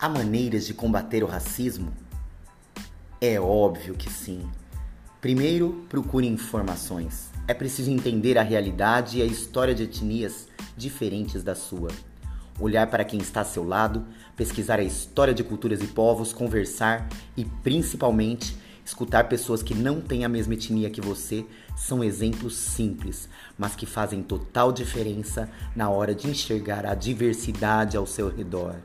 Há maneiras de combater o racismo? É óbvio que sim. Primeiro, procure informações. É preciso entender a realidade e a história de etnias diferentes da sua. Olhar para quem está a seu lado, pesquisar a história de culturas e povos, conversar e, principalmente, escutar pessoas que não têm a mesma etnia que você são exemplos simples, mas que fazem total diferença na hora de enxergar a diversidade ao seu redor.